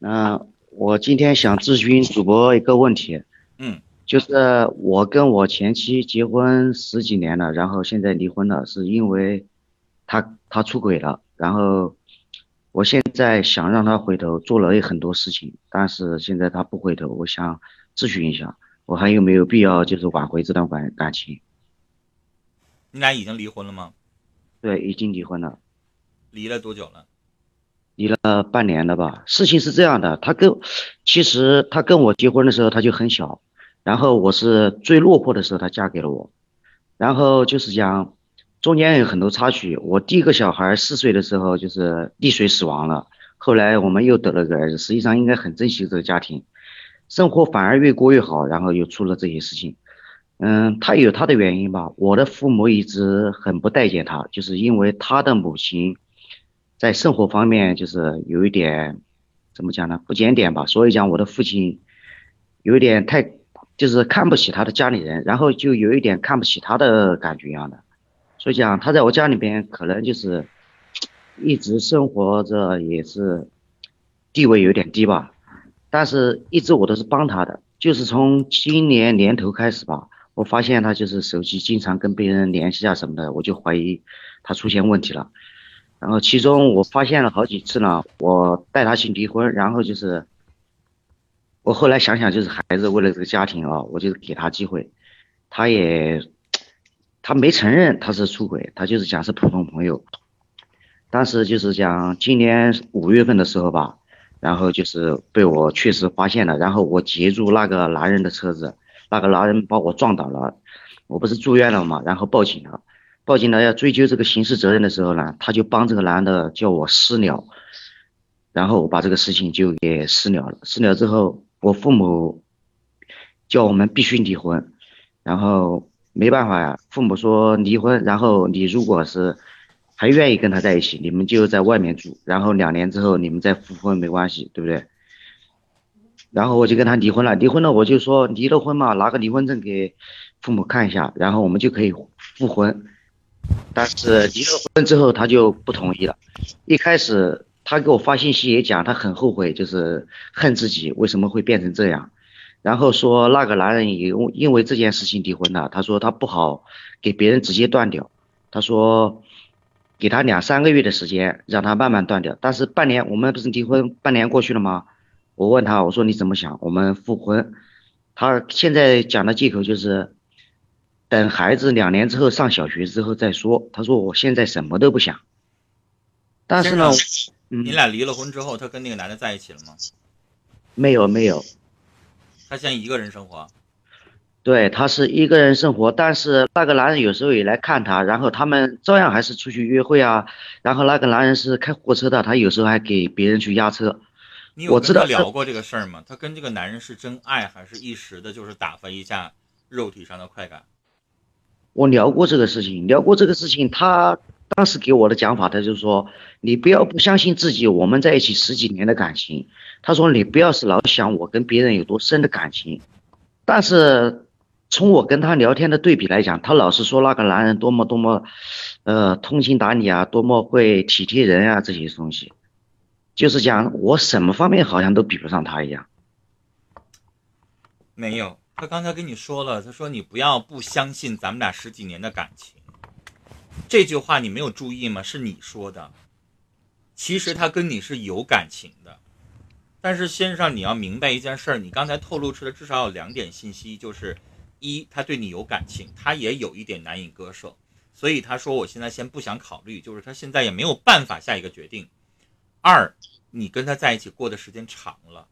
嗯，我今天想咨询主播一个问题。嗯，就是我跟我前妻结婚十几年了，然后现在离婚了，是因为他他出轨了，然后我现在想让他回头，做了很多事情，但是现在他不回头，我想咨询一下，我还有没有必要就是挽回这段感感情？你俩已经离婚了吗？对，已经离婚了。离了多久了？离了半年了吧？事情是这样的，他跟其实他跟我结婚的时候他就很小，然后我是最落魄的时候他嫁给了我，然后就是讲中间有很多插曲。我第一个小孩四岁的时候就是溺水死亡了，后来我们又得了个儿子，实际上应该很珍惜这个家庭，生活反而越过越好，然后又出了这些事情。嗯，他有他的原因吧。我的父母一直很不待见他，就是因为他的母亲。在生活方面就是有一点，怎么讲呢？不检点吧。所以讲我的父亲有一点太，就是看不起他的家里人，然后就有一点看不起他的感觉一样的。所以讲他在我家里边可能就是 一直生活着也是地位有点低吧，但是一直我都是帮他的。就是从今年年头开始吧，我发现他就是手机经常跟别人联系啊什么的，我就怀疑他出现问题了。然后其中我发现了好几次呢，我带他去离婚，然后就是我后来想想，就是孩子为了这个家庭啊，我就给他机会，他也他没承认他是出轨，他就是讲是普通朋友。当时就是讲今年五月份的时候吧，然后就是被我确实发现了，然后我截住那个男人的车子，那个男人把我撞倒了，我不是住院了嘛，然后报警了。报警了要追究这个刑事责任的时候呢，他就帮这个男的叫我私了，然后我把这个事情就给私了了。私了之后，我父母叫我们必须离婚，然后没办法呀，父母说离婚，然后你如果是还愿意跟他在一起，你们就在外面住，然后两年之后你们再复婚没关系，对不对？然后我就跟他离婚了，离婚了我就说离了婚嘛，拿个离婚证给父母看一下，然后我们就可以复婚。但是离了婚之后，他就不同意了。一开始他给我发信息也讲，他很后悔，就是恨自己为什么会变成这样。然后说那个男人也因为这件事情离婚了。他说他不好给别人直接断掉，他说给他两三个月的时间，让他慢慢断掉。但是半年，我们不是离婚半年过去了吗？我问他，我说你怎么想？我们复婚。他现在讲的借口就是。等孩子两年之后上小学之后再说。他说我现在什么都不想。但是呢，你俩离了婚之后，他跟那个男的在一起了吗？没有没有。他现在一个人生活。对他是一个人生活，但是那个男人有时候也来看他，然后他们照样还是出去约会啊。然后那个男人是开货车的，他有时候还给别人去押车。你有跟他聊过这个事儿吗？他跟这个男人是真爱，还是一时的，就是打发一下肉体上的快感？我聊过这个事情，聊过这个事情，他当时给我的讲法，他就说，你不要不相信自己，我们在一起十几年的感情，他说你不要是老想我跟别人有多深的感情，但是从我跟他聊天的对比来讲，他老是说那个男人多么多么，呃，通情达理啊，多么会体贴人啊这些东西，就是讲我什么方面好像都比不上他一样，没有。他刚才跟你说了，他说你不要不相信咱们俩十几年的感情，这句话你没有注意吗？是你说的。其实他跟你是有感情的，但是先生你要明白一件事儿，你刚才透露出的至少有两点信息，就是一他对你有感情，他也有一点难以割舍，所以他说我现在先不想考虑，就是他现在也没有办法下一个决定。二，你跟他在一起过的时间长了，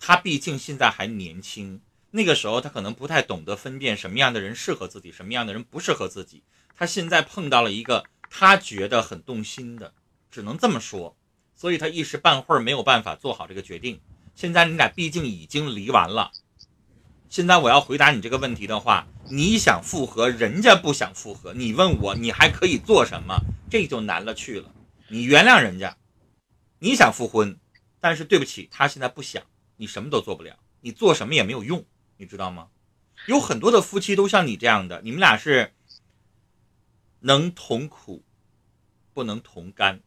他毕竟现在还年轻。那个时候他可能不太懂得分辨什么样的人适合自己，什么样的人不适合自己。他现在碰到了一个他觉得很动心的，只能这么说，所以他一时半会儿没有办法做好这个决定。现在你俩毕竟已经离完了，现在我要回答你这个问题的话，你想复合，人家不想复合，你问我你还可以做什么？这就难了去了。你原谅人家，你想复婚，但是对不起，他现在不想，你什么都做不了，你做什么也没有用。你知道吗？有很多的夫妻都像你这样的，你们俩是能同苦，不能同甘。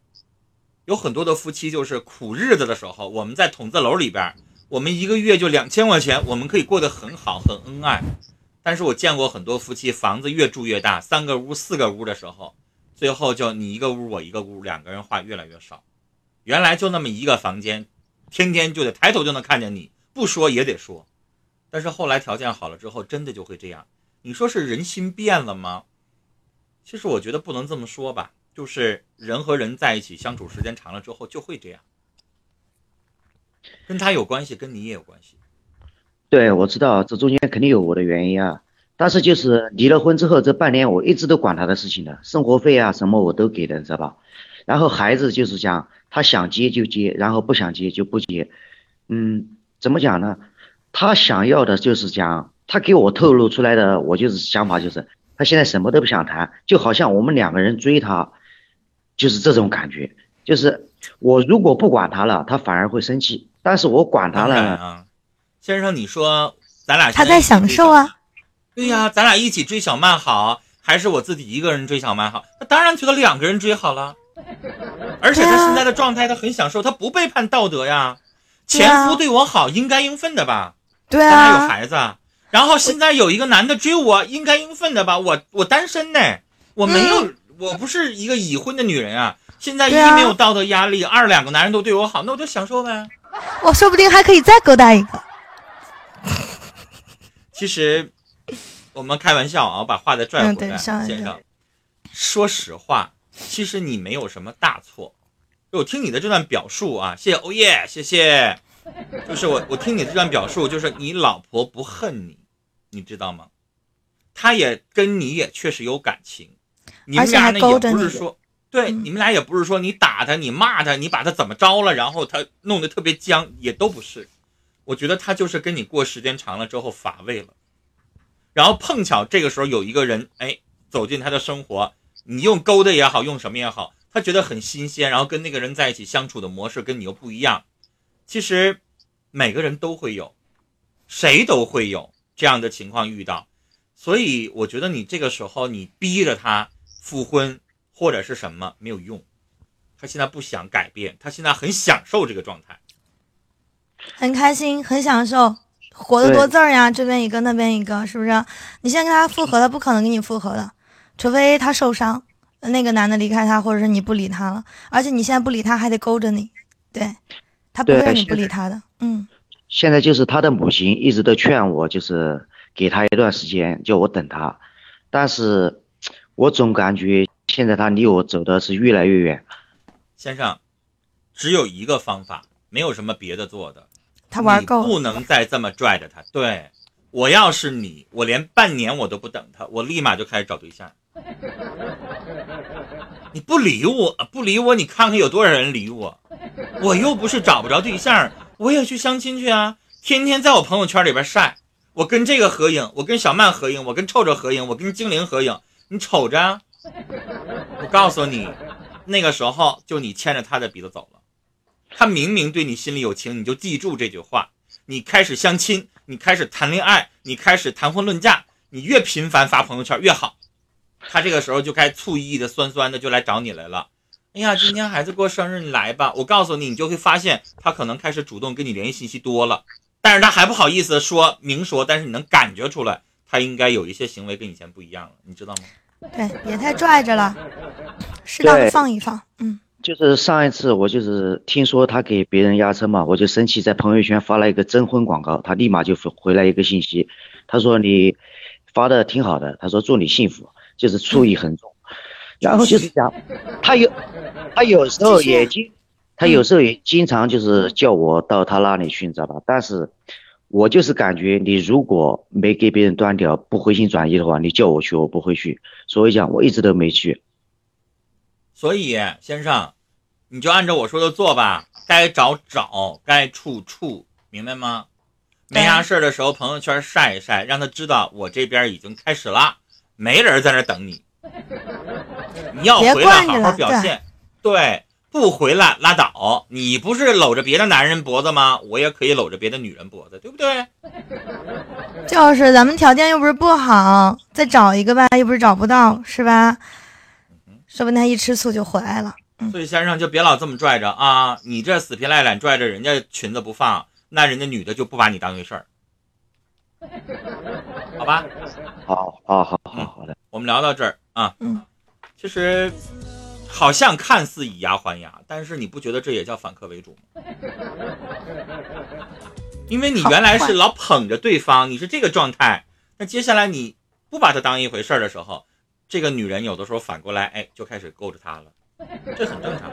有很多的夫妻就是苦日子的时候，我们在筒子楼里边，我们一个月就两千块钱，我们可以过得很好，很恩爱。但是我见过很多夫妻，房子越住越大，三个屋、四个屋的时候，最后就你一个屋，我一个屋，两个人话越来越少。原来就那么一个房间，天天就得抬头就能看见你，不说也得说。但是后来条件好了之后，真的就会这样。你说是人心变了吗？其实我觉得不能这么说吧，就是人和人在一起相处时间长了之后就会这样，跟他有关系，跟你也有关系。对，我知道这中间肯定有我的原因啊。但是就是离了婚之后这半年，我一直都管他的事情的，生活费啊什么我都给的，知道吧？然后孩子就是讲他想接就接，然后不想接就不接。嗯，怎么讲呢？他想要的就是讲，他给我透露出来的，我就是想法就是，他现在什么都不想谈，就好像我们两个人追他，就是这种感觉。就是我如果不管他了，他反而会生气；但是我管他了。先生，你说咱俩他在享受啊？对呀，咱俩一起追小曼好，还是我自己一个人追小曼好？那当然觉得两个人追好了。而且他现在的状态，他很享受，他不背叛道德呀。前夫对我好，应该应分的吧？对啊。有孩子，然后现在有一个男的追我，应该应分的吧？我我单身呢，我没有，我不是一个已婚的女人啊。现在一没有道德压力，二两个男人都对我好，那我就享受呗。我说不定还可以再勾搭一个。其实，我们开玩笑啊，把话再拽回来，先生。说实话，其实你没有什么大错。我听你的这段表述啊，谢谢欧耶，谢谢。就是我，我听你这段表述，就是你老婆不恨你，你知道吗？她也跟你也确实有感情，你们俩呢也不是说，对，你们俩也不是说你打她，你骂她，你把她怎么着了，然后她弄得特别僵，也都不是。我觉得她就是跟你过时间长了之后乏味了，然后碰巧这个时候有一个人哎走进她的生活，你用勾的也好，用什么也好，她觉得很新鲜，然后跟那个人在一起相处的模式跟你又不一样。其实每个人都会有，谁都会有这样的情况遇到，所以我觉得你这个时候你逼着他复婚或者是什么没有用，他现在不想改变，他现在很享受这个状态。很开心，很享受，活得多字儿呀！这边一个，那边一个，是不是？你现在跟他复合，他不可能跟你复合的，除非他受伤，那个男的离开他，或者是你不理他了。而且你现在不理他，还得勾着你，对他不会让你不理他的。嗯。现在就是他的母亲一直都劝我，就是给他一段时间，叫我等他。但是，我总感觉现在他离我走的是越来越远。先生，只有一个方法，没有什么别的做的。他玩够，不能再这么拽着他。对我要是你，我连半年我都不等他，我立马就开始找对象。你不理我，不理我，你看看有多少人理我？我又不是找不着对象，我也去相亲去啊！天天在我朋友圈里边晒，我跟这个合影，我跟小曼合影，我跟臭臭合影，我跟精灵合影，你瞅着。我告诉你，那个时候就你牵着他的鼻子走了。他明明对你心里有情，你就记住这句话。你开始相亲，你开始谈恋爱，你开始谈婚论嫁，你越频繁发朋友圈越好。他这个时候就该醋意的、酸酸的就来找你来了。哎呀，今天孩子过生日，你来吧。我告诉你，你就会发现他可能开始主动跟你联系信息多了，但是他还不好意思说明说，但是你能感觉出来，他应该有一些行为跟以前不一样了，你知道吗？对，别太拽着了，适当的放一放，嗯。就是上一次我就是听说他给别人压车嘛，我就生气，在朋友圈发了一个征婚广告，他立马就回来一个信息，他说你发的挺好的，他说祝你幸福，就是醋意很重，然后就是讲他有他有时候也经他有时候也经常就是叫我到他那里去，你知道吧？但是我就是感觉你如果没给别人端掉，不回心转意的话，你叫我去我不会去，所以讲我一直都没去。所以，先生，你就按照我说的做吧。该找找，该处处，明白吗？没啥事的时候，朋友圈晒一晒，让他知道我这边已经开始了，没人在那等你。你要回来好好表现，对，不回来拉倒。你不是搂着别的男人脖子吗？我也可以搂着别的女人脖子，对不对？就是咱们条件又不是不好，再找一个吧，又不是找不到，是吧？说不定他一吃醋就回来了。所以先生就别老这么拽着啊！你这死皮赖脸拽着人家裙子不放，那人家女的就不把你当回事儿，好吧？好，好，好，好，好的。我们聊到这儿啊，嗯，其实好像看似以牙还牙，但是你不觉得这也叫反客为主吗？因为你原来是老捧着对方，你是这个状态，那接下来你不把他当一回事儿的时候，这个女人有的时候反过来，哎，就开始勾着他了，这很正常。